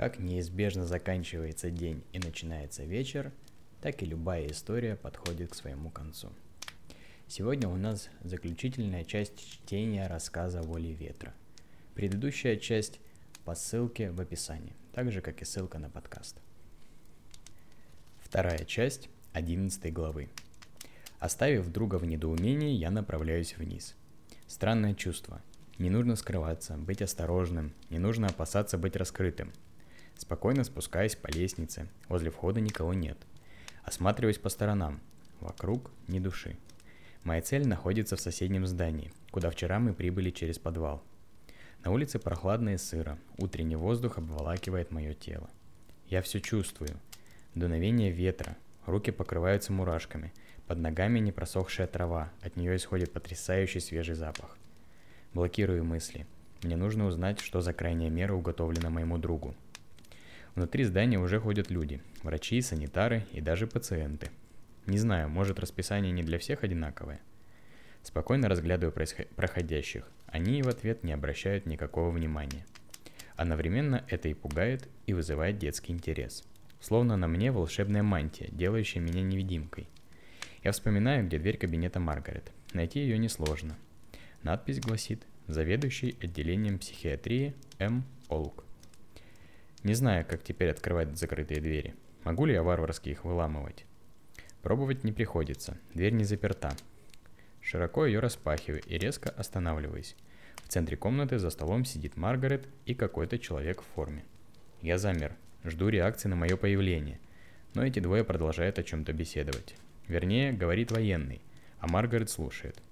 Как неизбежно заканчивается день и начинается вечер, так и любая история подходит к своему концу. Сегодня у нас заключительная часть чтения рассказа «Воли ветра». Предыдущая часть по ссылке в описании, так же как и ссылка на подкаст. Вторая часть 11 главы. Оставив друга в недоумении, я направляюсь вниз. Странное чувство. Не нужно скрываться, быть осторожным, не нужно опасаться быть раскрытым – Спокойно спускаясь по лестнице, возле входа никого нет. Осматриваюсь по сторонам. Вокруг ни души. Моя цель находится в соседнем здании, куда вчера мы прибыли через подвал. На улице прохладно и сыро, утренний воздух обволакивает мое тело. Я все чувствую. Дуновение ветра, руки покрываются мурашками, под ногами не просохшая трава, от нее исходит потрясающий свежий запах. Блокирую мысли. Мне нужно узнать, что за крайняя мера уготовлена моему другу. Внутри здания уже ходят люди, врачи, санитары и даже пациенты. Не знаю, может расписание не для всех одинаковое. Спокойно разглядываю происход- проходящих. Они в ответ не обращают никакого внимания. Одновременно это и пугает, и вызывает детский интерес. Словно на мне волшебная мантия, делающая меня невидимкой. Я вспоминаю, где дверь кабинета Маргарет. Найти ее несложно. Надпись гласит «Заведующий отделением психиатрии М. Олк». Не знаю, как теперь открывать закрытые двери. Могу ли я варварски их выламывать? Пробовать не приходится, дверь не заперта. Широко ее распахиваю и резко останавливаюсь. В центре комнаты за столом сидит Маргарет и какой-то человек в форме. Я замер, жду реакции на мое появление, но эти двое продолжают о чем-то беседовать. Вернее, говорит военный, а Маргарет слушает.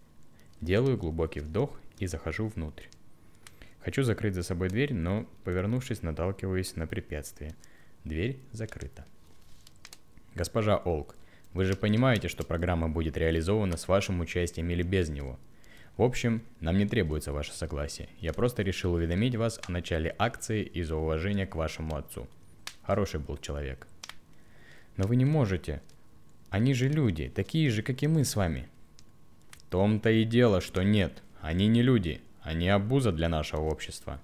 Делаю глубокий вдох и захожу внутрь. Хочу закрыть за собой дверь, но, повернувшись, наталкиваюсь на препятствие. Дверь закрыта. Госпожа Олк, вы же понимаете, что программа будет реализована с вашим участием или без него. В общем, нам не требуется ваше согласие. Я просто решил уведомить вас о начале акции из-за уважения к вашему отцу. Хороший был человек. Но вы не можете. Они же люди, такие же, как и мы с вами. В том-то и дело, что нет. Они не люди. Они обуза для нашего общества.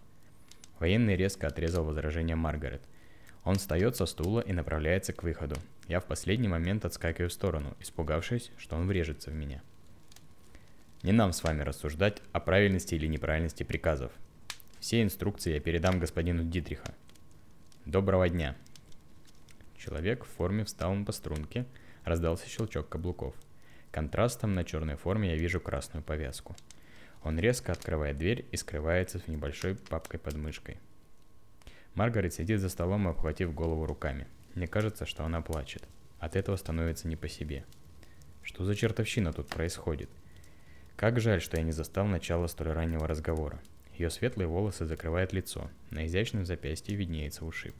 Военный резко отрезал возражение Маргарет. Он встает со стула и направляется к выходу. Я в последний момент отскакиваю в сторону, испугавшись, что он врежется в меня. Не нам с вами рассуждать о правильности или неправильности приказов. Все инструкции я передам господину Дитриха. Доброго дня. Человек в форме встал по струнке, раздался щелчок каблуков. Контрастом на черной форме я вижу красную повязку – он резко открывает дверь и скрывается с небольшой папкой под мышкой. Маргарет сидит за столом, обхватив голову руками. Мне кажется, что она плачет. От этого становится не по себе. Что за чертовщина тут происходит? Как жаль, что я не застал начала столь раннего разговора. Ее светлые волосы закрывают лицо, на изящном запястье виднеется ушиб.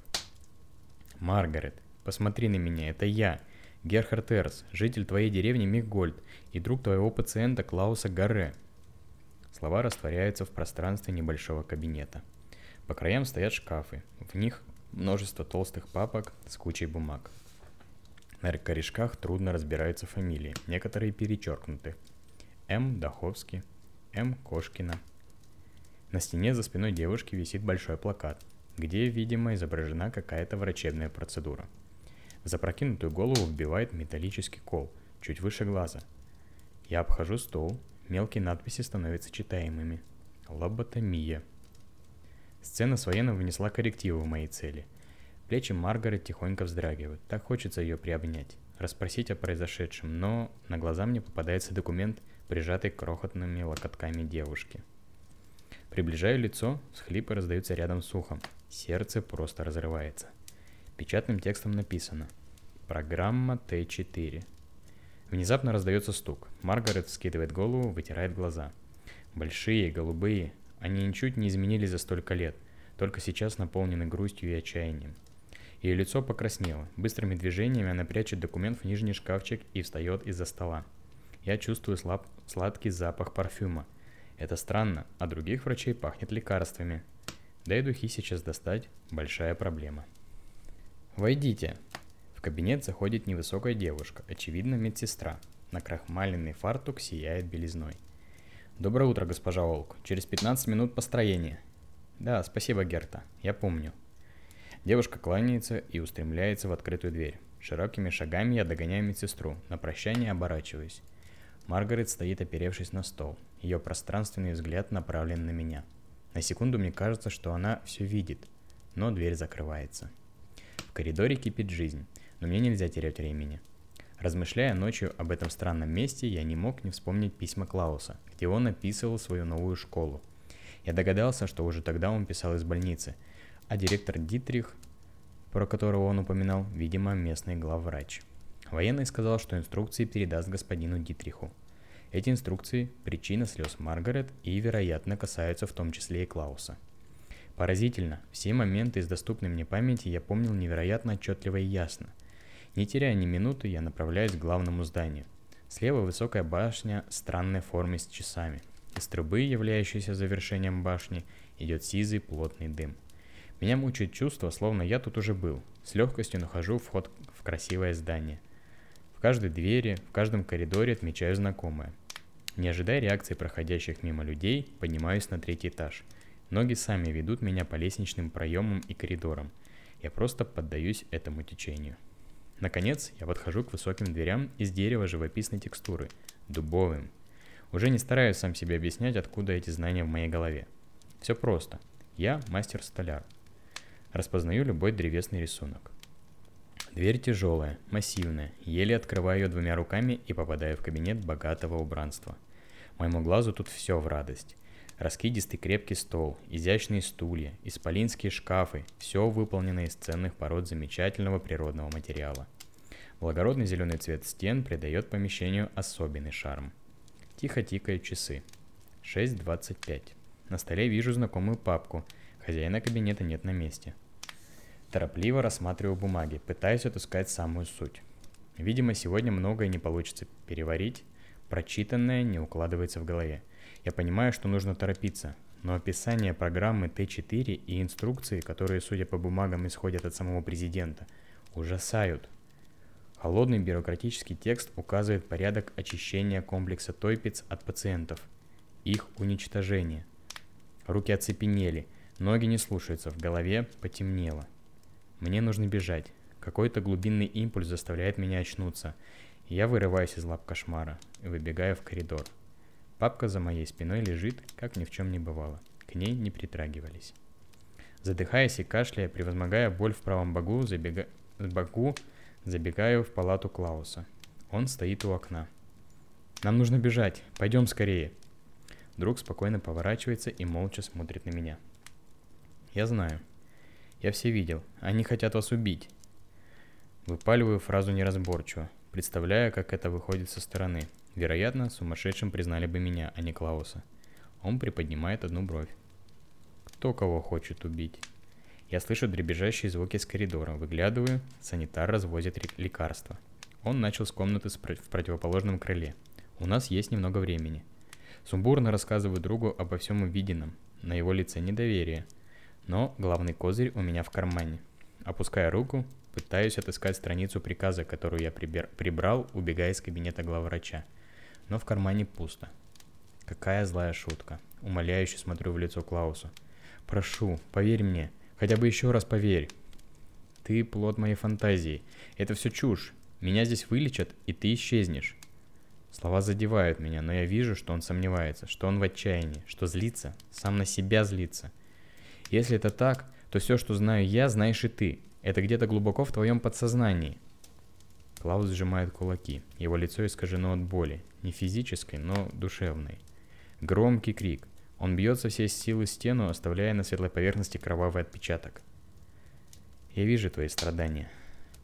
«Маргарет, посмотри на меня, это я, Герхард Эрс, житель твоей деревни Миггольд и друг твоего пациента Клауса Гарре», Слова растворяются в пространстве небольшого кабинета. По краям стоят шкафы, в них множество толстых папок с кучей бумаг. На корешках трудно разбираются фамилии, некоторые перечеркнуты. М. Даховский, М. Кошкина. На стене за спиной девушки висит большой плакат, где, видимо, изображена какая-то врачебная процедура. В запрокинутую голову вбивает металлический кол, чуть выше глаза. Я обхожу стол, Мелкие надписи становятся читаемыми. Лоботомия. Сцена с военным внесла коррективы в мои цели. Плечи Маргарет тихонько вздрагивают. Так хочется ее приобнять, расспросить о произошедшем, но на глаза мне попадается документ, прижатый крохотными локотками девушки. Приближаю лицо, схлипы раздаются рядом с ухом. Сердце просто разрывается. Печатным текстом написано «Программа Т4. Внезапно раздается стук. Маргарет скидывает голову, вытирает глаза. Большие, голубые, они ничуть не изменились за столько лет, только сейчас наполнены грустью и отчаянием. Ее лицо покраснело. Быстрыми движениями она прячет документ в нижний шкафчик и встает из-за стола. Я чувствую слаб... сладкий запах парфюма. Это странно, а других врачей пахнет лекарствами. Да и духи сейчас достать – большая проблема. «Войдите», кабинет заходит невысокая девушка, очевидно медсестра. На крахмаленный фартук сияет белизной. «Доброе утро, госпожа Олк. Через 15 минут построение». «Да, спасибо, Герта. Я помню». Девушка кланяется и устремляется в открытую дверь. Широкими шагами я догоняю медсестру, на прощание оборачиваюсь. Маргарет стоит, оперевшись на стол. Ее пространственный взгляд направлен на меня. На секунду мне кажется, что она все видит, но дверь закрывается. В коридоре кипит жизнь, но мне нельзя терять времени. Размышляя ночью об этом странном месте, я не мог не вспомнить письма Клауса, где он описывал свою новую школу. Я догадался, что уже тогда он писал из больницы, а директор Дитрих, про которого он упоминал, видимо, местный главврач. Военный сказал, что инструкции передаст господину Дитриху. Эти инструкции – причина слез Маргарет и, вероятно, касаются в том числе и Клауса. Поразительно, все моменты из доступной мне памяти я помнил невероятно отчетливо и ясно. Не теряя ни минуты, я направляюсь к главному зданию. Слева высокая башня странной формы с часами. Из трубы, являющейся завершением башни, идет сизый плотный дым. Меня мучает чувство, словно я тут уже был. С легкостью нахожу вход в красивое здание. В каждой двери, в каждом коридоре отмечаю знакомое. Не ожидая реакции проходящих мимо людей, поднимаюсь на третий этаж. Ноги сами ведут меня по лестничным проемам и коридорам. Я просто поддаюсь этому течению. Наконец, я подхожу к высоким дверям из дерева живописной текстуры, дубовым. Уже не стараюсь сам себе объяснять, откуда эти знания в моей голове. Все просто. Я мастер-столяр. Распознаю любой древесный рисунок. Дверь тяжелая, массивная, еле открываю ее двумя руками и попадаю в кабинет богатого убранства. Моему глазу тут все в радость. Раскидистый крепкий стол, изящные стулья, исполинские шкафы – все выполнено из ценных пород замечательного природного материала. Благородный зеленый цвет стен придает помещению особенный шарм. Тихо тикают часы. 6.25. На столе вижу знакомую папку. Хозяина кабинета нет на месте – Торопливо рассматриваю бумаги, пытаясь отыскать самую суть. Видимо, сегодня многое не получится переварить, прочитанное не укладывается в голове. Я понимаю, что нужно торопиться, но описание программы Т4 и инструкции, которые, судя по бумагам, исходят от самого президента, ужасают. Холодный бюрократический текст указывает порядок очищения комплекса Тойпиц от пациентов, их уничтожение. Руки оцепенели, ноги не слушаются, в голове потемнело. Мне нужно бежать. Какой-то глубинный импульс заставляет меня очнуться. Я вырываюсь из лап кошмара и выбегаю в коридор. Папка за моей спиной лежит, как ни в чем не бывало. К ней не притрагивались. Задыхаясь и кашляя, превозмогая боль в правом боку, забега... боку, забегаю в палату Клауса. Он стоит у окна. «Нам нужно бежать. Пойдем скорее». Друг спокойно поворачивается и молча смотрит на меня. Я знаю, я все видел. Они хотят вас убить. Выпаливаю фразу неразборчиво, представляя, как это выходит со стороны. Вероятно, сумасшедшим признали бы меня, а не Клауса. Он приподнимает одну бровь. Кто кого хочет убить? Я слышу дребезжащие звуки с коридора. Выглядываю, санитар развозит лекарства. Он начал с комнаты в противоположном крыле. У нас есть немного времени. Сумбурно рассказываю другу обо всем увиденном. На его лице недоверие – но главный козырь у меня в кармане. Опуская руку, пытаюсь отыскать страницу приказа, которую я прибер... прибрал, убегая из кабинета главврача. Но в кармане пусто. Какая злая шутка. Умоляюще смотрю в лицо Клаусу. Прошу, поверь мне. Хотя бы еще раз поверь. Ты плод моей фантазии. Это все чушь. Меня здесь вылечат, и ты исчезнешь. Слова задевают меня, но я вижу, что он сомневается, что он в отчаянии, что злится, сам на себя злится – если это так, то все, что знаю я, знаешь и ты. Это где-то глубоко в твоем подсознании. Клаус сжимает кулаки. Его лицо искажено от боли. Не физической, но душевной. Громкий крик. Он бьется всей силы стену, оставляя на светлой поверхности кровавый отпечаток. Я вижу твои страдания.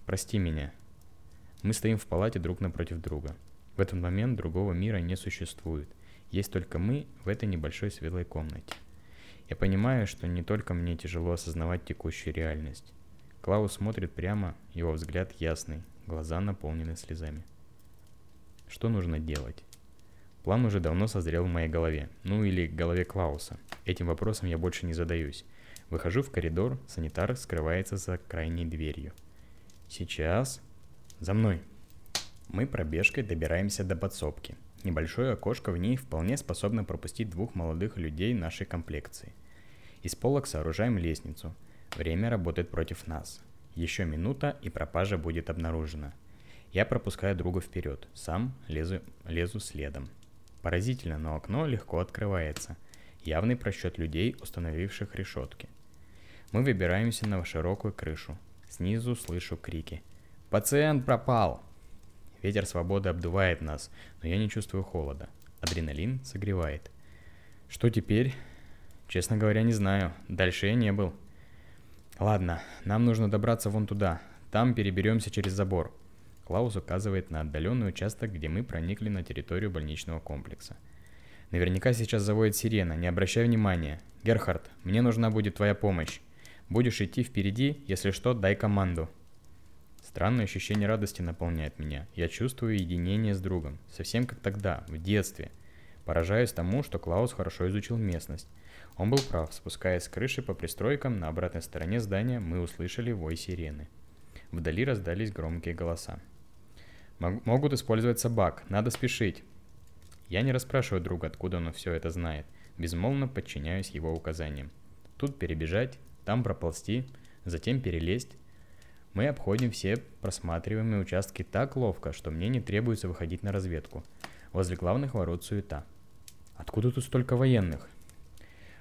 Прости меня. Мы стоим в палате друг напротив друга. В этот момент другого мира не существует. Есть только мы в этой небольшой светлой комнате. Я понимаю, что не только мне тяжело осознавать текущую реальность. Клаус смотрит прямо, его взгляд ясный, глаза наполнены слезами. Что нужно делать? План уже давно созрел в моей голове, ну или голове Клауса. Этим вопросом я больше не задаюсь. Выхожу в коридор, санитар скрывается за крайней дверью. Сейчас. За мной. Мы пробежкой добираемся до подсобки. Небольшое окошко в ней вполне способно пропустить двух молодых людей нашей комплекции. Из полок сооружаем лестницу. Время работает против нас. Еще минута, и пропажа будет обнаружена. Я пропускаю друга вперед, сам лезу, лезу следом. Поразительно, но окно легко открывается. Явный просчет людей, установивших решетки. Мы выбираемся на широкую крышу. Снизу слышу крики. «Пациент пропал!» Ветер свободы обдувает нас, но я не чувствую холода. Адреналин согревает. Что теперь? Честно говоря, не знаю. Дальше я не был. Ладно, нам нужно добраться вон туда. Там переберемся через забор. Клаус указывает на отдаленный участок, где мы проникли на территорию больничного комплекса. Наверняка сейчас заводит сирена, не обращай внимания. Герхард, мне нужна будет твоя помощь. Будешь идти впереди, если что, дай команду. Странное ощущение радости наполняет меня. Я чувствую единение с другом, совсем как тогда, в детстве. Поражаюсь тому, что Клаус хорошо изучил местность. Он был прав, спускаясь с крыши по пристройкам на обратной стороне здания, мы услышали вой сирены. Вдали раздались громкие голоса. «Могут использовать собак, надо спешить!» Я не расспрашиваю друга, откуда он все это знает. Безмолвно подчиняюсь его указаниям. Тут перебежать, там проползти, затем перелезть. Мы обходим все просматриваемые участки так ловко, что мне не требуется выходить на разведку. Возле главных ворот суета. Откуда тут столько военных?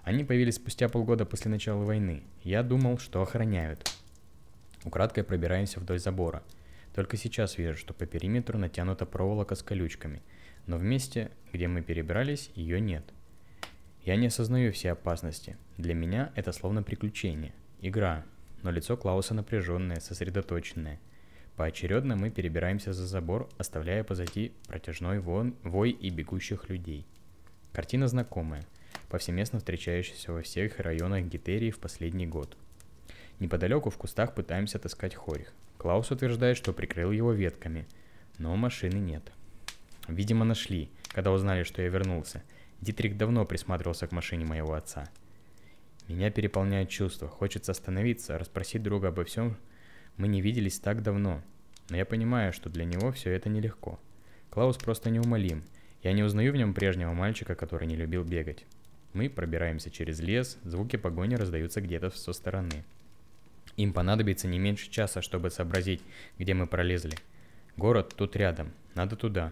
Они появились спустя полгода после начала войны. Я думал, что охраняют. Украдкой пробираемся вдоль забора. Только сейчас вижу, что по периметру натянута проволока с колючками, но в месте, где мы перебрались, ее нет. Я не осознаю все опасности. Для меня это словно приключение. Игра. Но лицо Клауса напряженное, сосредоточенное. Поочередно мы перебираемся за забор, оставляя позади протяжной вон, вой и бегущих людей. Картина знакомая – повсеместно встречающийся во всех районах Гитерии в последний год. Неподалеку в кустах пытаемся отыскать хорих. Клаус утверждает, что прикрыл его ветками, но машины нет. Видимо, нашли, когда узнали, что я вернулся. Дитрих давно присматривался к машине моего отца. Меня переполняет чувство. Хочется остановиться, расспросить друга обо всем. Мы не виделись так давно. Но я понимаю, что для него все это нелегко. Клаус просто неумолим. Я не узнаю в нем прежнего мальчика, который не любил бегать. Мы пробираемся через лес, звуки погони раздаются где-то со стороны. Им понадобится не меньше часа, чтобы сообразить, где мы пролезли. Город тут рядом, надо туда.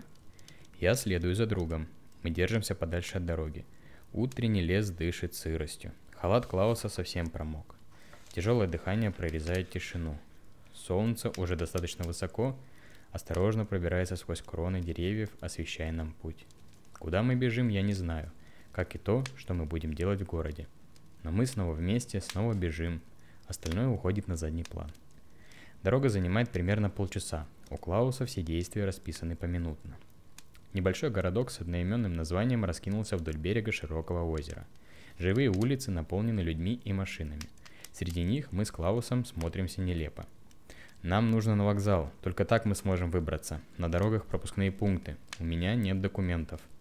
Я следую за другом. Мы держимся подальше от дороги. Утренний лес дышит сыростью. Халат Клауса совсем промок. Тяжелое дыхание прорезает тишину. Солнце уже достаточно высоко, осторожно пробирается сквозь кроны деревьев, освещая нам путь. Куда мы бежим, я не знаю как и то, что мы будем делать в городе. Но мы снова вместе, снова бежим, остальное уходит на задний план. Дорога занимает примерно полчаса, у Клауса все действия расписаны поминутно. Небольшой городок с одноименным названием раскинулся вдоль берега широкого озера. Живые улицы наполнены людьми и машинами. Среди них мы с Клаусом смотримся нелепо. Нам нужно на вокзал, только так мы сможем выбраться. На дорогах пропускные пункты. У меня нет документов –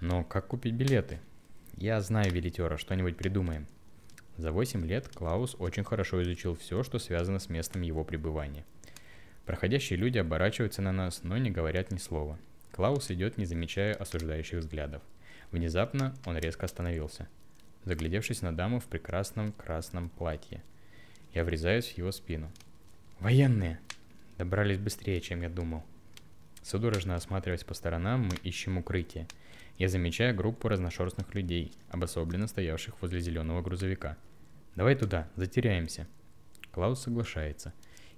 но как купить билеты? Я знаю билетера, что-нибудь придумаем. За 8 лет Клаус очень хорошо изучил все, что связано с местом его пребывания. Проходящие люди оборачиваются на нас, но не говорят ни слова. Клаус идет, не замечая осуждающих взглядов. Внезапно он резко остановился, заглядевшись на даму в прекрасном красном платье. Я врезаюсь в его спину. «Военные!» Добрались быстрее, чем я думал. Судорожно осматриваясь по сторонам, мы ищем укрытие – я замечаю группу разношерстных людей, обособленно стоявших возле зеленого грузовика. «Давай туда, затеряемся». Клаус соглашается,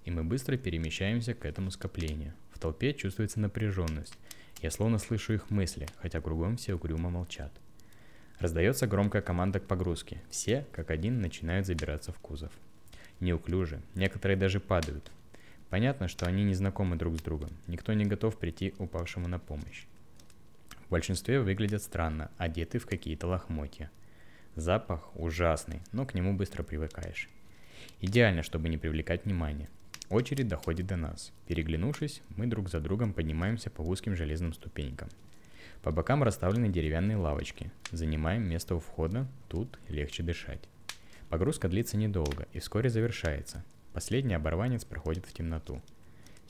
и мы быстро перемещаемся к этому скоплению. В толпе чувствуется напряженность. Я словно слышу их мысли, хотя кругом все угрюмо молчат. Раздается громкая команда к погрузке. Все, как один, начинают забираться в кузов. Неуклюже, некоторые даже падают. Понятно, что они не знакомы друг с другом. Никто не готов прийти упавшему на помощь. В большинстве выглядят странно, одеты в какие-то лохмотья. Запах ужасный, но к нему быстро привыкаешь. Идеально, чтобы не привлекать внимания. Очередь доходит до нас. Переглянувшись, мы друг за другом поднимаемся по узким железным ступенькам. По бокам расставлены деревянные лавочки. Занимаем место у входа, тут легче дышать. Погрузка длится недолго и вскоре завершается. Последний оборванец проходит в темноту –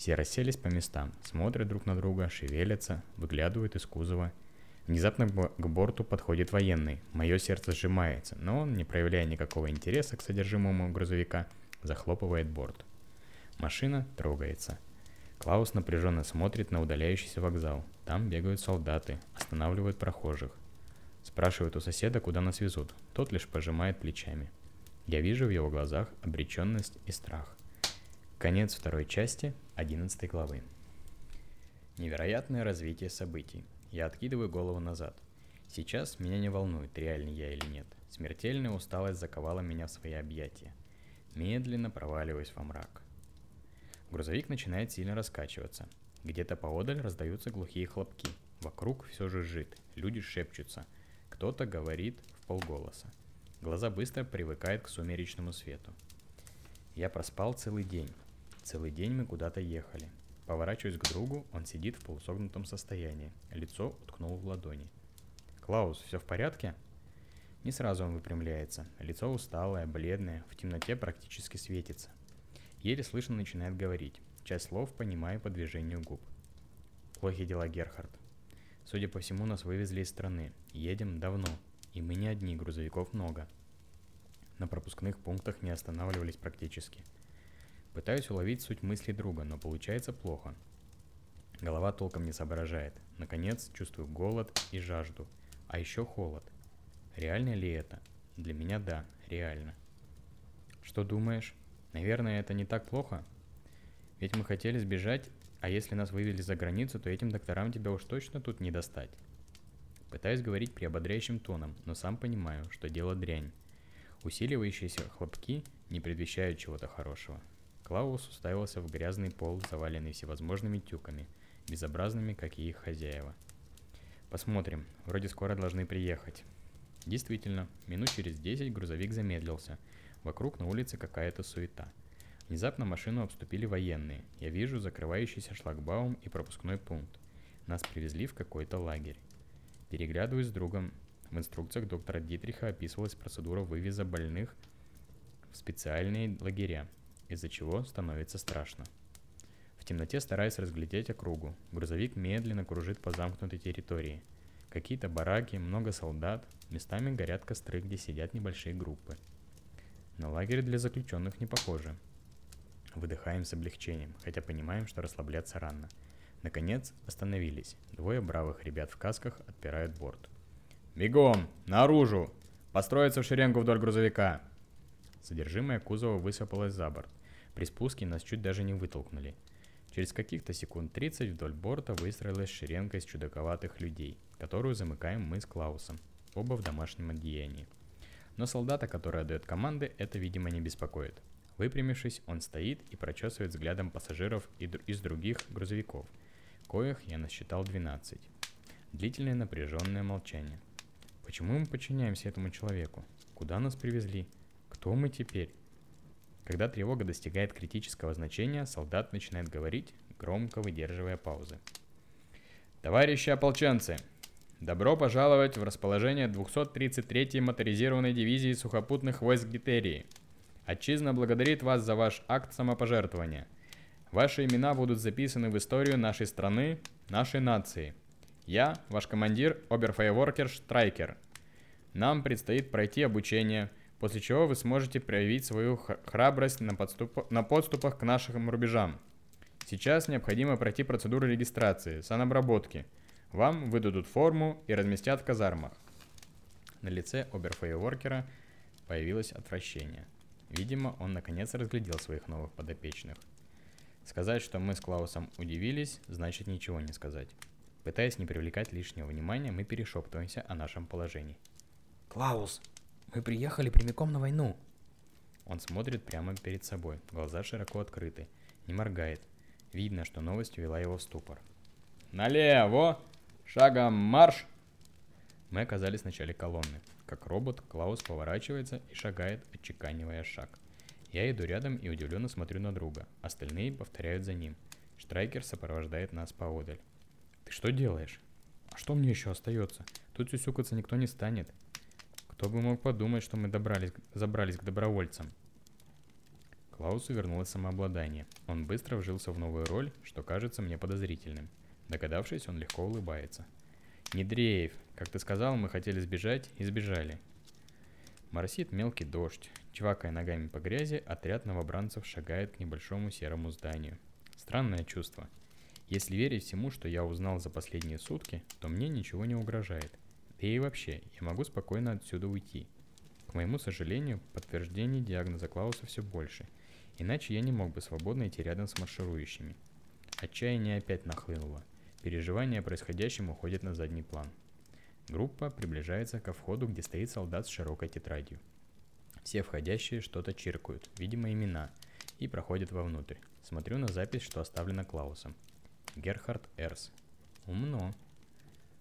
все расселись по местам, смотрят друг на друга, шевелятся, выглядывают из кузова. Внезапно к борту подходит военный. Мое сердце сжимается, но он, не проявляя никакого интереса к содержимому грузовика, захлопывает борт. Машина трогается. Клаус напряженно смотрит на удаляющийся вокзал. Там бегают солдаты, останавливают прохожих. Спрашивают у соседа, куда нас везут. Тот лишь пожимает плечами. Я вижу в его глазах обреченность и страх. Конец второй части 11 главы. Невероятное развитие событий. Я откидываю голову назад. Сейчас меня не волнует, реальный я или нет. Смертельная усталость заковала меня в свои объятия. Медленно проваливаюсь во мрак. Грузовик начинает сильно раскачиваться. Где-то поодаль раздаются глухие хлопки. Вокруг все жужжит, люди шепчутся. Кто-то говорит в полголоса. Глаза быстро привыкают к сумеречному свету. Я проспал целый день. Целый день мы куда-то ехали. Поворачиваюсь к другу, он сидит в полусогнутом состоянии. Лицо уткнул в ладони. «Клаус, все в порядке?» Не сразу он выпрямляется. Лицо усталое, бледное, в темноте практически светится. Еле слышно начинает говорить. Часть слов понимаю по движению губ. Плохие дела, Герхард. Судя по всему, нас вывезли из страны. Едем давно. И мы не одни, грузовиков много. На пропускных пунктах не останавливались практически. Пытаюсь уловить суть мыслей друга, но получается плохо. Голова толком не соображает. Наконец, чувствую голод и жажду. А еще холод. Реально ли это? Для меня да, реально. Что думаешь? Наверное, это не так плохо? Ведь мы хотели сбежать, а если нас вывели за границу, то этим докторам тебя уж точно тут не достать. Пытаюсь говорить приободряющим тоном, но сам понимаю, что дело дрянь. Усиливающиеся хлопки не предвещают чего-то хорошего. Клаус уставился в грязный пол, заваленный всевозможными тюками, безобразными, как и их хозяева. Посмотрим, вроде скоро должны приехать. Действительно, минут через десять грузовик замедлился. Вокруг на улице какая-то суета. Внезапно машину обступили военные. Я вижу закрывающийся шлагбаум и пропускной пункт. Нас привезли в какой-то лагерь. Переглядываюсь с другом. В инструкциях доктора Дитриха описывалась процедура вывеза больных в специальные лагеря, из-за чего становится страшно. В темноте стараюсь разглядеть округу. Грузовик медленно кружит по замкнутой территории. Какие-то бараки, много солдат, местами горят костры, где сидят небольшие группы. На лагерь для заключенных не похоже. Выдыхаем с облегчением, хотя понимаем, что расслабляться рано. Наконец, остановились. Двое бравых ребят в касках отпирают борт. «Бегом! Наружу! Построиться в шеренгу вдоль грузовика!» Содержимое кузова высыпалось за борт. При спуске нас чуть даже не вытолкнули. Через каких-то секунд 30 вдоль борта выстроилась шеренга из чудаковатых людей, которую замыкаем мы с Клаусом, оба в домашнем одеянии. Но солдата, который отдает команды, это, видимо, не беспокоит. Выпрямившись, он стоит и прочесывает взглядом пассажиров из других грузовиков, коих я насчитал 12. Длительное напряженное молчание. Почему мы подчиняемся этому человеку? Куда нас привезли? Кто мы теперь? Когда тревога достигает критического значения, солдат начинает говорить, громко выдерживая паузы. Товарищи ополченцы, добро пожаловать в расположение 233-й моторизированной дивизии сухопутных войск Гитерии. Отчизна благодарит вас за ваш акт самопожертвования. Ваши имена будут записаны в историю нашей страны, нашей нации. Я, ваш командир, оберфейворкер Штрайкер. Нам предстоит пройти обучение – после чего вы сможете проявить свою храбрость на, подступ... на подступах к нашим рубежам. Сейчас необходимо пройти процедуру регистрации, санобработки. Вам выдадут форму и разместят в казармах. На лице оберфейворкера появилось отвращение. Видимо, он наконец разглядел своих новых подопечных. Сказать, что мы с Клаусом удивились, значит ничего не сказать. Пытаясь не привлекать лишнего внимания, мы перешептываемся о нашем положении. «Клаус, мы приехали прямиком на войну. Он смотрит прямо перед собой, глаза широко открыты, не моргает. Видно, что новость увела его в ступор. «Налево! Шагом марш!» Мы оказались в начале колонны. Как робот, Клаус поворачивается и шагает, отчеканивая шаг. Я иду рядом и удивленно смотрю на друга. Остальные повторяют за ним. Штрайкер сопровождает нас поодаль. «Ты что делаешь?» «А что мне еще остается? Тут сюсюкаться никто не станет. Кто бы мог подумать, что мы добрались, забрались к добровольцам. Клаусу вернулось самообладание. Он быстро вжился в новую роль, что кажется мне подозрительным. Догадавшись, он легко улыбается. Не дрейф. Как ты сказал, мы хотели сбежать и сбежали. Моросит мелкий дождь. Чвакая ногами по грязи, отряд новобранцев шагает к небольшому серому зданию. Странное чувство. Если верить всему, что я узнал за последние сутки, то мне ничего не угрожает. Да и вообще, я могу спокойно отсюда уйти. К моему сожалению, подтверждений диагноза Клауса все больше. Иначе я не мог бы свободно идти рядом с марширующими. Отчаяние опять нахлынуло. Переживания о происходящем уходят на задний план. Группа приближается ко входу, где стоит солдат с широкой тетрадью. Все входящие что-то чиркают, видимо имена, и проходят вовнутрь. Смотрю на запись, что оставлено Клаусом. Герхард Эрс. Умно.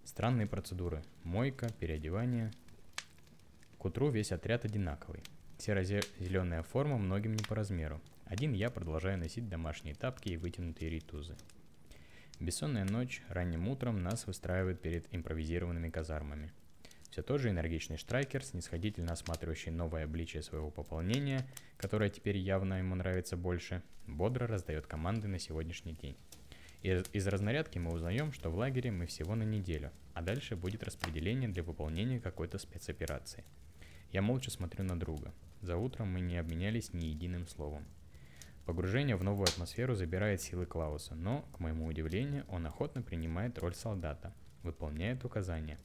Странные процедуры. Мойка, переодевание. К утру весь отряд одинаковый. Серо-зеленая форма многим не по размеру. Один я продолжаю носить домашние тапки и вытянутые ритузы. Бессонная ночь, ранним утром нас выстраивают перед импровизированными казармами. Все тот же энергичный Штрайкер, снисходительно осматривающий новое обличие своего пополнения, которое теперь явно ему нравится больше, бодро раздает команды на сегодняшний день. Из, из разнарядки мы узнаем, что в лагере мы всего на неделю, а дальше будет распределение для выполнения какой-то спецоперации. Я молча смотрю на друга. За утром мы не обменялись ни единым словом. Погружение в новую атмосферу забирает силы Клауса, но, к моему удивлению, он охотно принимает роль солдата, выполняет указания.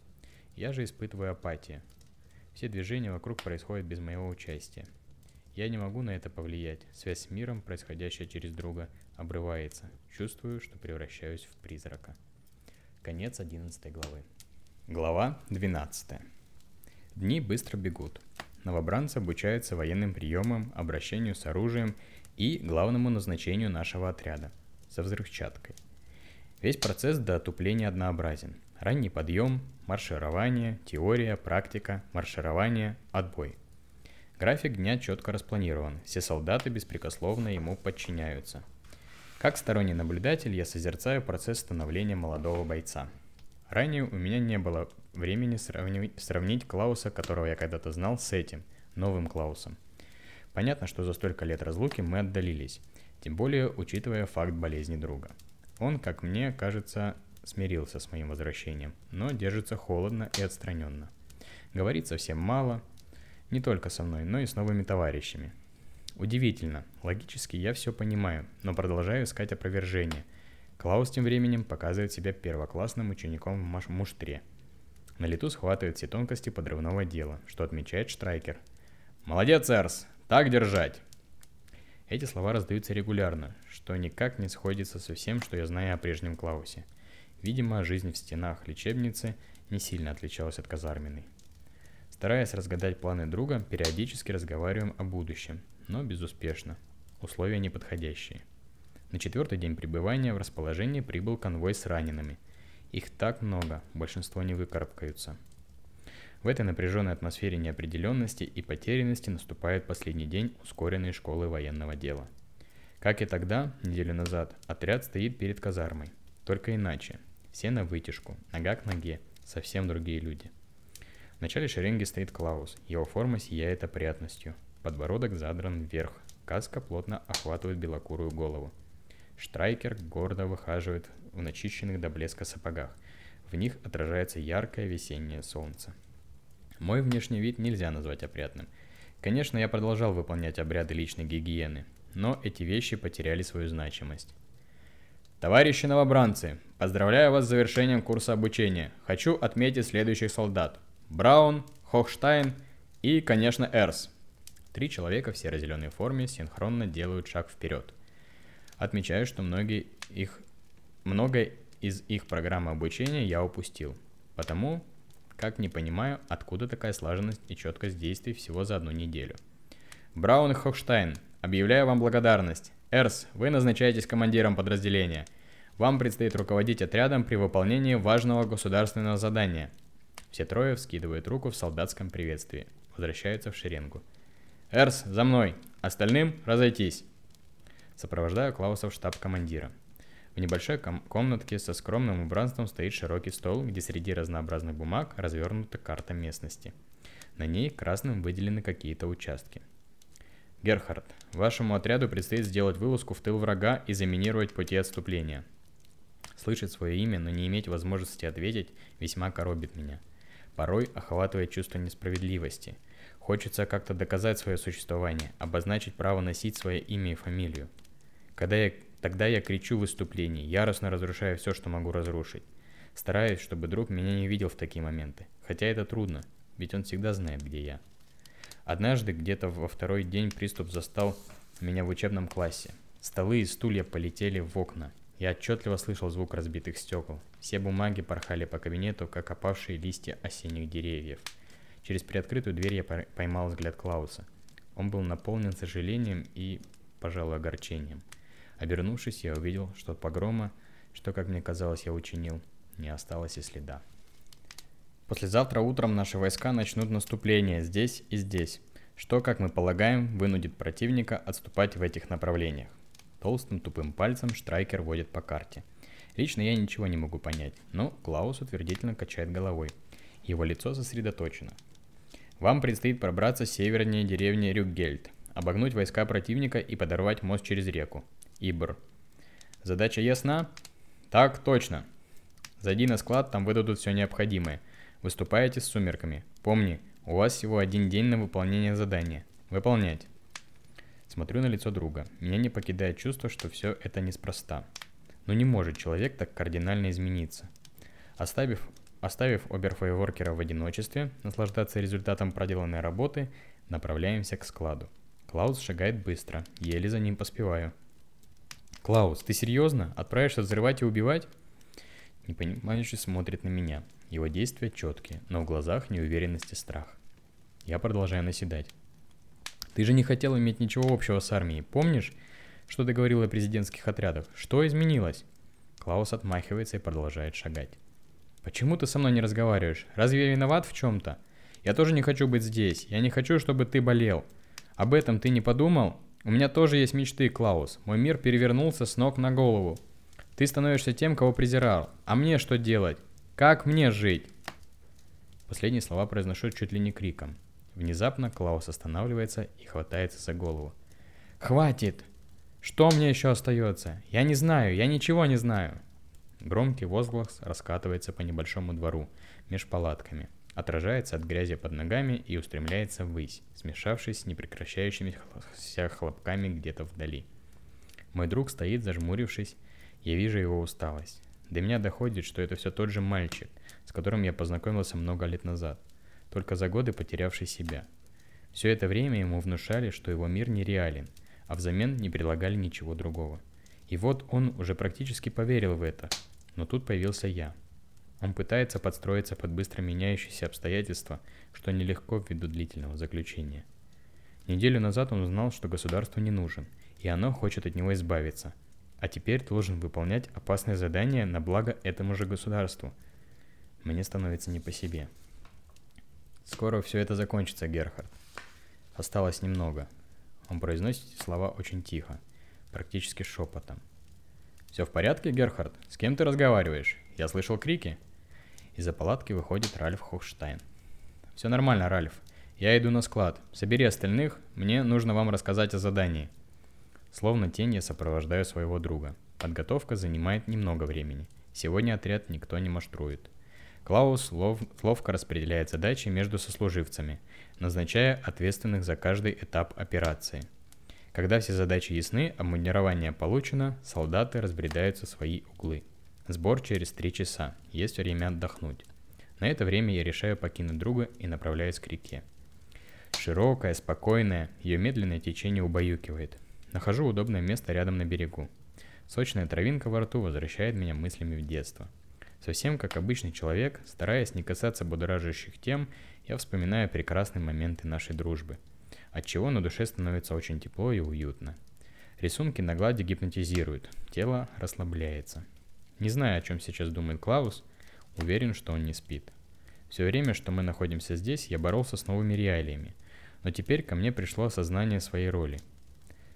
Я же испытываю апатию. Все движения вокруг происходят без моего участия. Я не могу на это повлиять. Связь с миром, происходящая через друга, обрывается. Чувствую, что превращаюсь в призрака. Конец 11 главы. Глава 12. Дни быстро бегут. Новобранцы обучаются военным приемам, обращению с оружием и главному назначению нашего отряда – со взрывчаткой. Весь процесс до отупления однообразен. Ранний подъем, марширование, теория, практика, марширование, отбой. График дня четко распланирован, все солдаты беспрекословно ему подчиняются. Как сторонний наблюдатель я созерцаю процесс становления молодого бойца. Ранее у меня не было времени сравнивать, сравнить Клауса, которого я когда-то знал, с этим, новым Клаусом. Понятно, что за столько лет разлуки мы отдалились, тем более учитывая факт болезни друга. Он, как мне кажется, смирился с моим возвращением, но держится холодно и отстраненно. Говорит совсем мало, не только со мной, но и с новыми товарищами. Удивительно, логически я все понимаю, но продолжаю искать опровержение. Клаус тем временем показывает себя первоклассным учеником в муштре. На лету схватывает все тонкости подрывного дела, что отмечает Штрайкер. «Молодец, Эрс! Так держать!» Эти слова раздаются регулярно, что никак не сходится со всем, что я знаю о прежнем Клаусе. Видимо, жизнь в стенах лечебницы не сильно отличалась от казарменной. Стараясь разгадать планы друга, периодически разговариваем о будущем, но безуспешно. Условия неподходящие. На четвертый день пребывания в расположении прибыл конвой с ранеными. Их так много, большинство не выкарабкаются. В этой напряженной атмосфере неопределенности и потерянности наступает последний день ускоренной школы военного дела. Как и тогда, неделю назад, отряд стоит перед казармой. Только иначе. Все на вытяжку, нога к ноге, совсем другие люди. Начале шеренги стоит Клаус. Его форма сияет опрятностью. Подбородок задран вверх. Каска плотно охватывает белокурую голову. Штрайкер гордо выхаживает в начищенных до блеска сапогах. В них отражается яркое весеннее солнце. Мой внешний вид нельзя назвать опрятным. Конечно, я продолжал выполнять обряды личной гигиены, но эти вещи потеряли свою значимость. Товарищи новобранцы, поздравляю вас с завершением курса обучения. Хочу отметить следующих солдат. Браун, Хохштайн и, конечно, Эрс. Три человека в серо-зеленой форме синхронно делают шаг вперед. Отмечаю, что многие их, много из их программы обучения я упустил. Потому как не понимаю, откуда такая слаженность и четкость действий всего за одну неделю. Браун и Хокштайн, объявляю вам благодарность. Эрс, вы назначаетесь командиром подразделения. Вам предстоит руководить отрядом при выполнении важного государственного задания. Все трое вскидывают руку в солдатском приветствии. Возвращаются в шеренгу. Эрс, за мной! Остальным разойтись! Сопровождаю Клауса в штаб командира. В небольшой ком- комнатке со скромным убранством стоит широкий стол, где среди разнообразных бумаг развернута карта местности. На ней красным выделены какие-то участки. Герхард, вашему отряду предстоит сделать вылазку в тыл врага и заминировать пути отступления. Слышать свое имя, но не иметь возможности ответить, весьма коробит меня. Порой охватывает чувство несправедливости. Хочется как-то доказать свое существование, обозначить право носить свое имя и фамилию. Когда я, тогда я кричу в выступлении, яростно разрушаю все, что могу разрушить. Стараюсь, чтобы друг меня не видел в такие моменты. Хотя это трудно, ведь он всегда знает, где я. Однажды, где-то во второй день приступ застал меня в учебном классе. Столы и стулья полетели в окна. Я отчетливо слышал звук разбитых стекол. Все бумаги порхали по кабинету, как опавшие листья осенних деревьев. Через приоткрытую дверь я поймал взгляд Клауса. Он был наполнен сожалением и, пожалуй, огорчением. Обернувшись, я увидел, что от погрома, что, как мне казалось, я учинил, не осталось и следа. Послезавтра утром наши войска начнут наступление здесь и здесь, что, как мы полагаем, вынудит противника отступать в этих направлениях. Толстым тупым пальцем Штрайкер водит по карте. Лично я ничего не могу понять, но Клаус утвердительно качает головой. Его лицо сосредоточено. Вам предстоит пробраться севернее деревни Рюкгельд, обогнуть войска противника и подорвать мост через реку. Ибр. Задача ясна? Так точно. Зайди на склад, там выдадут все необходимое – Выступаете с сумерками. Помни, у вас всего один день на выполнение задания. Выполнять. Смотрю на лицо друга. Меня не покидает чувство, что все это неспроста. Но не может человек так кардинально измениться. Оставив, оставив оберфейворкера в одиночестве, наслаждаться результатом проделанной работы, направляемся к складу. Клаус шагает быстро, еле за ним поспеваю. «Клаус, ты серьезно? Отправишься взрывать и убивать?» Непонимающий смотрит на меня. Его действия четкие, но в глазах неуверенность и страх. Я продолжаю наседать. Ты же не хотел иметь ничего общего с армией, помнишь, что ты говорил о президентских отрядах? Что изменилось? Клаус отмахивается и продолжает шагать. Почему ты со мной не разговариваешь? Разве я виноват в чем-то? Я тоже не хочу быть здесь. Я не хочу, чтобы ты болел. Об этом ты не подумал? У меня тоже есть мечты, Клаус. Мой мир перевернулся с ног на голову. Ты становишься тем, кого презирал. А мне что делать? Как мне жить? Последние слова произношу чуть ли не криком. Внезапно Клаус останавливается и хватается за голову. «Хватит! Что мне еще остается? Я не знаю, я ничего не знаю!» Громкий возглас раскатывается по небольшому двору меж палатками, отражается от грязи под ногами и устремляется ввысь, смешавшись с непрекращающимися хлопками где-то вдали. Мой друг стоит, зажмурившись, я вижу его усталость. До меня доходит, что это все тот же мальчик, с которым я познакомился много лет назад, только за годы потерявший себя. Все это время ему внушали, что его мир нереален, а взамен не предлагали ничего другого. И вот он уже практически поверил в это, но тут появился я. Он пытается подстроиться под быстро меняющиеся обстоятельства, что нелегко ввиду длительного заключения. Неделю назад он узнал, что государству не нужен, и оно хочет от него избавиться – а теперь должен выполнять опасное задание на благо этому же государству. Мне становится не по себе. Скоро все это закончится, Герхард. Осталось немного. Он произносит слова очень тихо, практически шепотом. Все в порядке, Герхард? С кем ты разговариваешь? Я слышал крики. Из-за палатки выходит Ральф Хохштайн. Все нормально, Ральф. Я иду на склад. Собери остальных, мне нужно вам рассказать о задании. Словно тень я сопровождаю своего друга. Подготовка занимает немного времени. Сегодня отряд никто не маштрует. Клаус лов, ловко распределяет задачи между сослуживцами, назначая ответственных за каждый этап операции. Когда все задачи ясны, обмундирование получено, солдаты разбредаются в свои углы. Сбор через три часа, есть время отдохнуть. На это время я решаю покинуть друга и направляюсь к реке. Широкая, спокойная, ее медленное течение убаюкивает. Нахожу удобное место рядом на берегу. Сочная травинка во рту возвращает меня мыслями в детство. Совсем как обычный человек, стараясь не касаться будоражащих тем, я вспоминаю прекрасные моменты нашей дружбы. Отчего на душе становится очень тепло и уютно. Рисунки на глади гипнотизируют, тело расслабляется. Не знаю, о чем сейчас думает Клаус, уверен, что он не спит. Все время, что мы находимся здесь, я боролся с новыми реалиями, но теперь ко мне пришло осознание своей роли –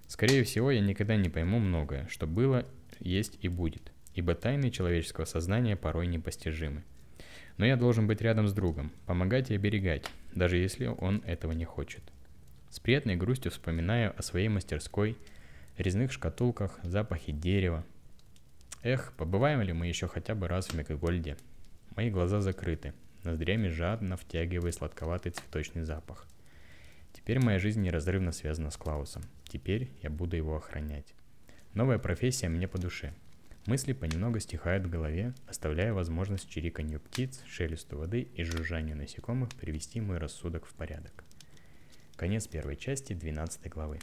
Скорее всего, я никогда не пойму многое, что было, есть и будет, ибо тайны человеческого сознания порой непостижимы. Но я должен быть рядом с другом, помогать и оберегать, даже если он этого не хочет. С приятной грустью вспоминаю о своей мастерской, резных шкатулках, запахе дерева, Эх, побываем ли мы еще хотя бы раз в Мегагольде? Мои глаза закрыты, ноздрями жадно втягивая сладковатый цветочный запах. Теперь моя жизнь неразрывно связана с Клаусом. Теперь я буду его охранять. Новая профессия мне по душе. Мысли понемногу стихают в голове, оставляя возможность чириканью птиц, шелесту воды и жужжанию насекомых привести мой рассудок в порядок. Конец первой части 12 главы.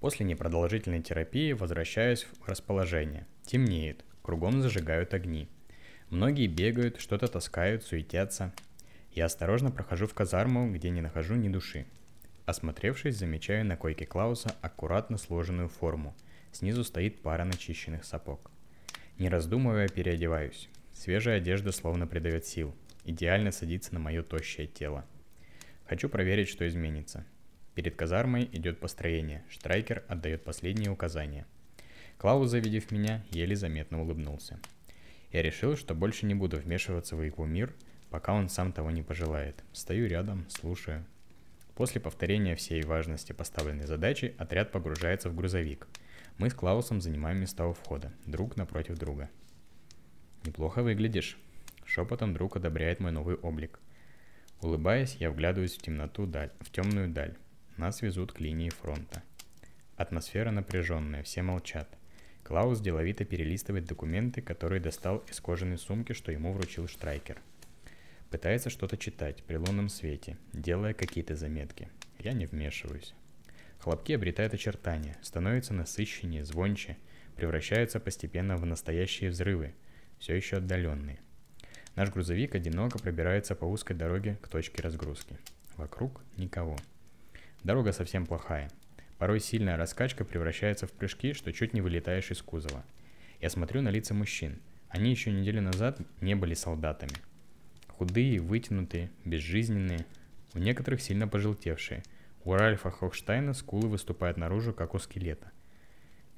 После непродолжительной терапии возвращаюсь в расположение. Темнеет, кругом зажигают огни. Многие бегают, что-то таскают, суетятся. Я осторожно прохожу в казарму, где не нахожу ни души. Осмотревшись, замечаю на койке Клауса аккуратно сложенную форму. Снизу стоит пара начищенных сапог. Не раздумывая, переодеваюсь. Свежая одежда словно придает сил. Идеально садится на мое тощее тело. Хочу проверить, что изменится. Перед казармой идет построение. Штрайкер отдает последние указания. Клаус, завидев меня, еле заметно улыбнулся. Я решил, что больше не буду вмешиваться в его мир, пока он сам того не пожелает. Стою рядом, слушаю. После повторения всей важности поставленной задачи отряд погружается в грузовик. Мы с Клаусом занимаем места у входа, друг напротив друга. «Неплохо выглядишь», — шепотом друг одобряет мой новый облик. Улыбаясь, я вглядываюсь в темноту даль, в темную даль. Нас везут к линии фронта. Атмосфера напряженная, все молчат. Клаус деловито перелистывает документы, которые достал из кожаной сумки, что ему вручил Штрайкер. Пытается что-то читать при лунном свете, делая какие-то заметки. Я не вмешиваюсь. Хлопки обретают очертания, становятся насыщеннее, звонче, превращаются постепенно в настоящие взрывы, все еще отдаленные. Наш грузовик одиноко пробирается по узкой дороге к точке разгрузки. Вокруг никого. Дорога совсем плохая. Порой сильная раскачка превращается в прыжки, что чуть не вылетаешь из кузова. Я смотрю на лица мужчин. Они еще неделю назад не были солдатами. Худые, вытянутые, безжизненные, у некоторых сильно пожелтевшие. У Ральфа Хохштайна скулы выступают наружу, как у скелета.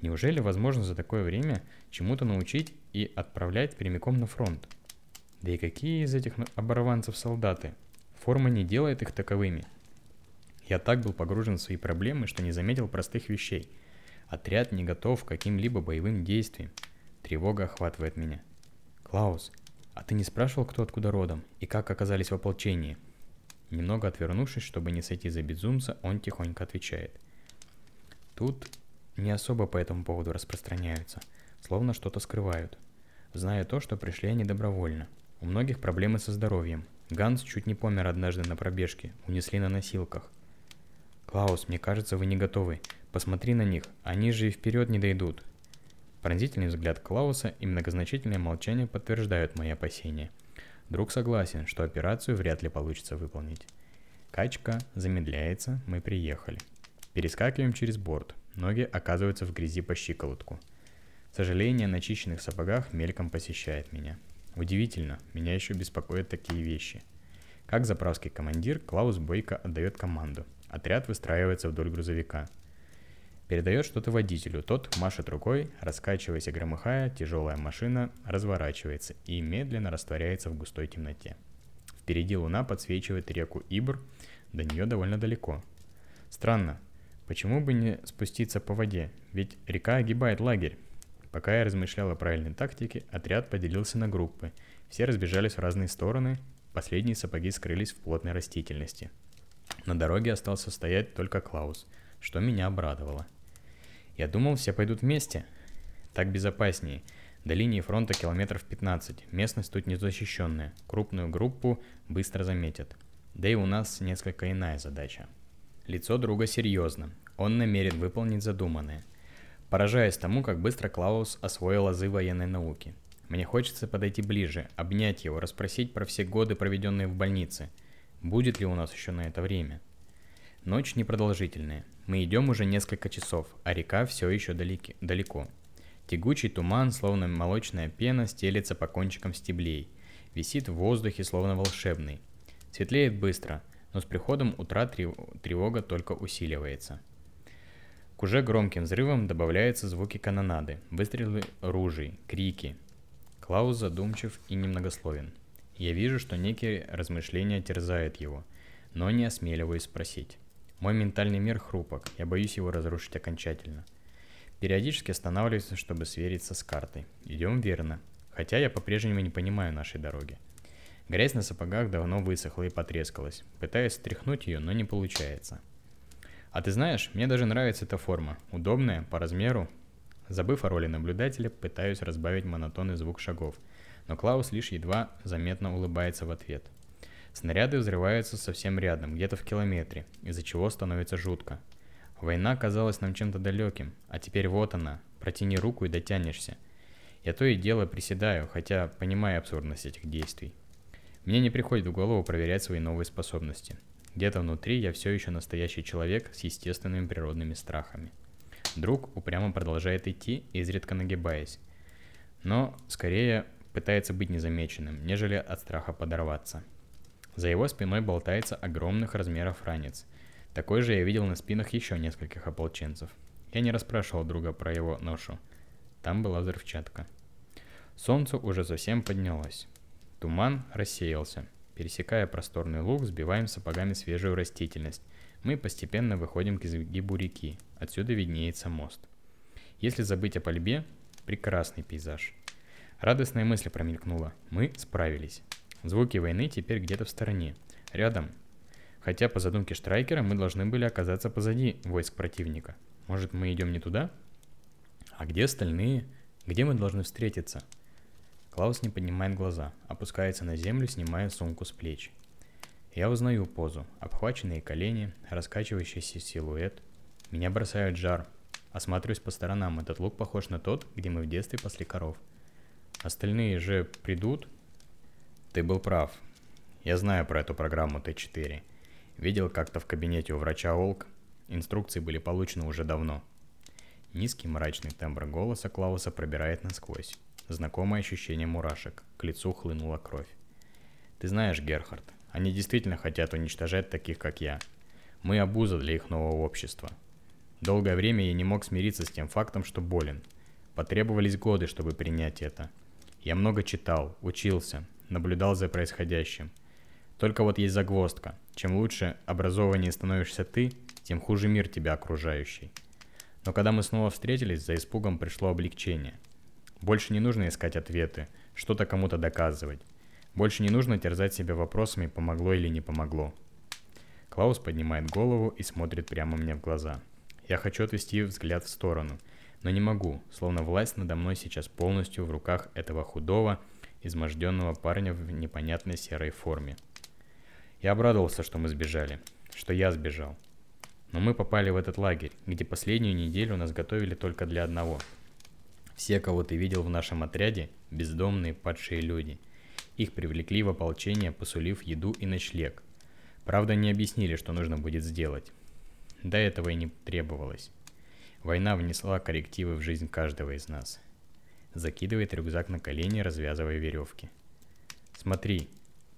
Неужели возможно за такое время чему-то научить и отправлять прямиком на фронт? Да и какие из этих оборванцев солдаты? Форма не делает их таковыми – я так был погружен в свои проблемы, что не заметил простых вещей. Отряд не готов к каким-либо боевым действиям. Тревога охватывает меня. «Клаус, а ты не спрашивал, кто откуда родом и как оказались в ополчении?» Немного отвернувшись, чтобы не сойти за безумца, он тихонько отвечает. Тут не особо по этому поводу распространяются, словно что-то скрывают. Зная то, что пришли они добровольно. У многих проблемы со здоровьем. Ганс чуть не помер однажды на пробежке, унесли на носилках – «Клаус, мне кажется, вы не готовы. Посмотри на них, они же и вперед не дойдут». Пронзительный взгляд Клауса и многозначительное молчание подтверждают мои опасения. Друг согласен, что операцию вряд ли получится выполнить. Качка замедляется, мы приехали. Перескакиваем через борт, ноги оказываются в грязи по щиколотку. Сожаление о начищенных сапогах мельком посещает меня. Удивительно, меня еще беспокоят такие вещи. Как заправский командир, Клаус Бойко отдает команду – Отряд выстраивается вдоль грузовика. Передает что-то водителю, тот машет рукой, раскачиваясь и громыхая, тяжелая машина разворачивается и медленно растворяется в густой темноте. Впереди луна подсвечивает реку Ибр, до нее довольно далеко. Странно, почему бы не спуститься по воде, ведь река огибает лагерь. Пока я размышлял о правильной тактике, отряд поделился на группы. Все разбежались в разные стороны, последние сапоги скрылись в плотной растительности – на дороге остался стоять только Клаус, что меня обрадовало. Я думал, все пойдут вместе. Так безопаснее. До линии фронта километров 15. Местность тут незащищенная. Крупную группу быстро заметят. Да и у нас несколько иная задача. Лицо друга серьезно. Он намерен выполнить задуманное. Поражаясь тому, как быстро Клаус освоил азы военной науки. Мне хочется подойти ближе, обнять его, расспросить про все годы, проведенные в больнице – Будет ли у нас еще на это время? Ночь непродолжительная. Мы идем уже несколько часов, а река все еще далеки, далеко. Тягучий туман, словно молочная пена, стелется по кончикам стеблей. Висит в воздухе, словно волшебный. Светлеет быстро, но с приходом утра тревога только усиливается. К уже громким взрывам добавляются звуки канонады, выстрелы ружей, крики. Клаус задумчив и немногословен – я вижу, что некие размышления терзают его, но не осмеливаюсь спросить. Мой ментальный мир хрупок, я боюсь его разрушить окончательно. Периодически останавливаемся, чтобы свериться с картой. Идем верно, хотя я по-прежнему не понимаю нашей дороги. Грязь на сапогах давно высохла и потрескалась. Пытаюсь стряхнуть ее, но не получается. А ты знаешь, мне даже нравится эта форма. Удобная, по размеру. Забыв о роли наблюдателя, пытаюсь разбавить монотонный звук шагов. Но Клаус лишь едва заметно улыбается в ответ. Снаряды взрываются совсем рядом, где-то в километре, из-за чего становится жутко. Война казалась нам чем-то далеким, а теперь вот она, протяни руку и дотянешься. Я то и дело приседаю, хотя понимаю абсурдность этих действий. Мне не приходит в голову проверять свои новые способности. Где-то внутри я все еще настоящий человек с естественными природными страхами. Друг упрямо продолжает идти, изредка нагибаясь. Но скорее пытается быть незамеченным, нежели от страха подорваться. За его спиной болтается огромных размеров ранец, такой же я видел на спинах еще нескольких ополченцев. Я не расспрашивал друга про его ношу. Там была взрывчатка. Солнце уже совсем поднялось. Туман рассеялся. Пересекая просторный луг, сбиваем сапогами свежую растительность. Мы постепенно выходим к изгибу реки. Отсюда виднеется мост. Если забыть о пальбе, прекрасный пейзаж. Радостная мысль промелькнула. Мы справились. Звуки войны теперь где-то в стороне. Рядом Хотя по задумке Штрайкера мы должны были оказаться позади войск противника. Может, мы идем не туда? А где остальные? Где мы должны встретиться? Клаус не поднимает глаза, опускается на землю, снимая сумку с плеч. Я узнаю позу, обхваченные колени, раскачивающийся силуэт. Меня бросает жар. Осматриваюсь по сторонам, этот лук похож на тот, где мы в детстве пасли коров. Остальные же придут? Ты был прав. Я знаю про эту программу Т4. Видел как-то в кабинете у врача Олк. Инструкции были получены уже давно. Низкий мрачный тембр голоса Клауса пробирает насквозь. Знакомое ощущение мурашек. К лицу хлынула кровь. Ты знаешь, Герхард, они действительно хотят уничтожать таких, как я. Мы обуза для их нового общества. Долгое время я не мог смириться с тем фактом, что болен. Потребовались годы, чтобы принять это. Я много читал, учился, наблюдал за происходящим – только вот есть загвоздка. Чем лучше образованнее становишься ты, тем хуже мир тебя окружающий. Но когда мы снова встретились, за испугом пришло облегчение. Больше не нужно искать ответы, что-то кому-то доказывать. Больше не нужно терзать себя вопросами, помогло или не помогло. Клаус поднимает голову и смотрит прямо мне в глаза. Я хочу отвести взгляд в сторону, но не могу, словно власть надо мной сейчас полностью в руках этого худого, изможденного парня в непонятной серой форме – я обрадовался, что мы сбежали, что я сбежал. Но мы попали в этот лагерь, где последнюю неделю нас готовили только для одного. Все, кого ты видел в нашем отряде, бездомные падшие люди. Их привлекли в ополчение, посулив еду и ночлег. Правда, не объяснили, что нужно будет сделать. До этого и не требовалось. Война внесла коррективы в жизнь каждого из нас. Закидывает рюкзак на колени, развязывая веревки. Смотри,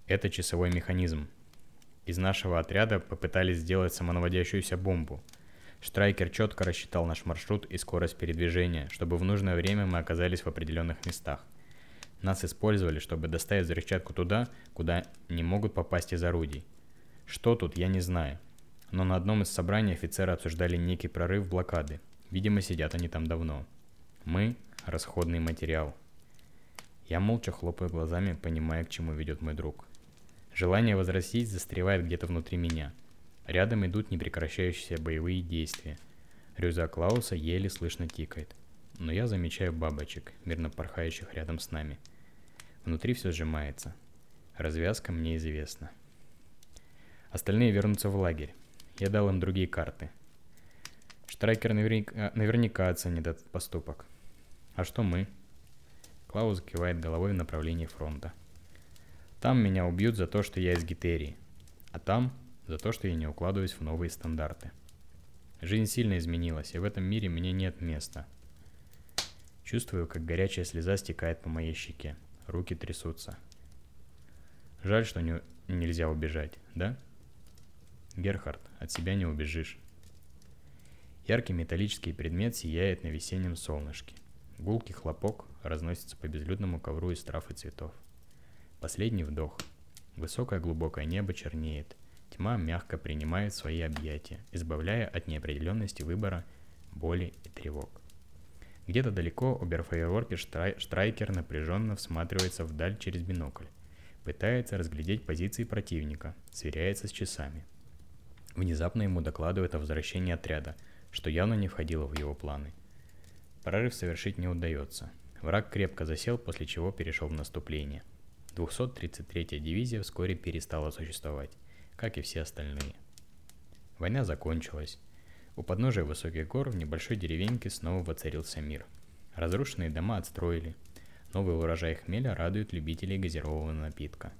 это часовой механизм, из нашего отряда попытались сделать самонаводящуюся бомбу. Штрайкер четко рассчитал наш маршрут и скорость передвижения, чтобы в нужное время мы оказались в определенных местах. Нас использовали, чтобы доставить взрывчатку туда, куда не могут попасть из орудий. Что тут, я не знаю. Но на одном из собраний офицеры обсуждали некий прорыв блокады. Видимо, сидят они там давно. Мы – расходный материал. Я молча хлопаю глазами, понимая, к чему ведет мой друг – Желание возрастить застревает где-то внутри меня. Рядом идут непрекращающиеся боевые действия. Рюкзак Клауса еле слышно тикает. Но я замечаю бабочек, мирно порхающих рядом с нами. Внутри все сжимается. Развязка мне известна. Остальные вернутся в лагерь. Я дал им другие карты. Штрайкер наверняка, наверняка оценит этот поступок. А что мы? Клаус кивает головой в направлении фронта. Там меня убьют за то, что я из Гитерии, а там за то, что я не укладываюсь в новые стандарты. Жизнь сильно изменилась, и в этом мире мне нет места. Чувствую, как горячая слеза стекает по моей щеке. Руки трясутся. Жаль, что не, нельзя убежать, да? Герхард, от себя не убежишь. Яркий металлический предмет сияет на весеннем солнышке. Гулкий хлопок разносится по безлюдному ковру из трав и цветов. Последний вдох. Высокое глубокое небо чернеет. Тьма мягко принимает свои объятия, избавляя от неопределенности выбора, боли и тревог. Где-то далеко оберфейерворки Штрай- Штрайкер напряженно всматривается вдаль через бинокль. Пытается разглядеть позиции противника, сверяется с часами. Внезапно ему докладывают о возвращении отряда, что явно не входило в его планы. Прорыв совершить не удается. Враг крепко засел, после чего перешел в наступление. 233-я дивизия вскоре перестала существовать, как и все остальные. Война закончилась. У подножия высоких гор в небольшой деревеньке снова воцарился мир. Разрушенные дома отстроили. Новый урожай хмеля радует любителей газированного напитка.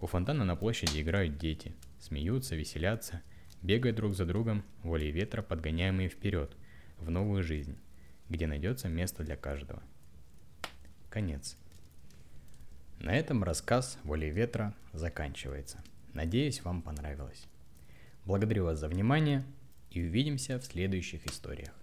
У фонтана на площади играют дети, смеются, веселятся, бегают друг за другом, волей ветра подгоняемые вперед, в новую жизнь, где найдется место для каждого. Конец. На этом рассказ «Волей ветра» заканчивается. Надеюсь, вам понравилось. Благодарю вас за внимание и увидимся в следующих историях.